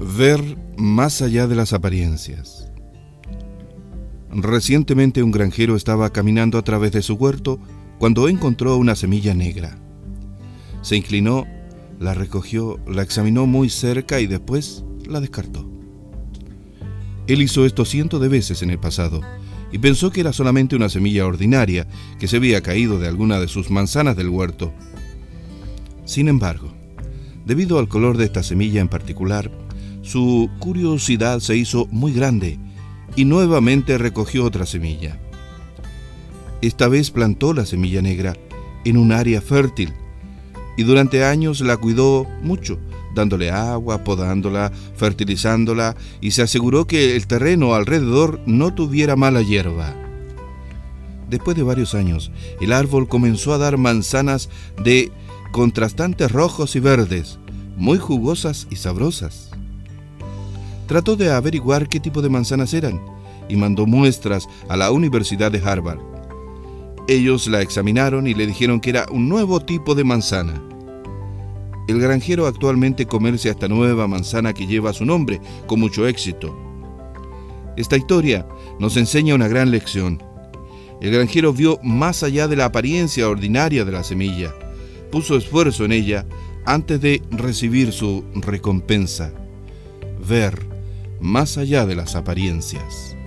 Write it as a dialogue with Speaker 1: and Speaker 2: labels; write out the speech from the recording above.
Speaker 1: Ver más allá de las apariencias. Recientemente un granjero estaba caminando a través de su huerto cuando encontró una semilla negra. Se inclinó, la recogió, la examinó muy cerca y después la descartó. Él hizo esto cientos de veces en el pasado y pensó que era solamente una semilla ordinaria que se había caído de alguna de sus manzanas del huerto. Sin embargo, debido al color de esta semilla en particular, su curiosidad se hizo muy grande y nuevamente recogió otra semilla. Esta vez plantó la semilla negra en un área fértil y durante años la cuidó mucho, dándole agua, podándola, fertilizándola y se aseguró que el terreno alrededor no tuviera mala hierba. Después de varios años, el árbol comenzó a dar manzanas de contrastantes rojos y verdes, muy jugosas y sabrosas. Trató de averiguar qué tipo de manzanas eran y mandó muestras a la Universidad de Harvard. Ellos la examinaron y le dijeron que era un nuevo tipo de manzana. El granjero actualmente comercia esta nueva manzana que lleva su nombre con mucho éxito. Esta historia nos enseña una gran lección. El granjero vio más allá de la apariencia ordinaria de la semilla, puso esfuerzo en ella antes de recibir su recompensa. Ver más allá de las apariencias.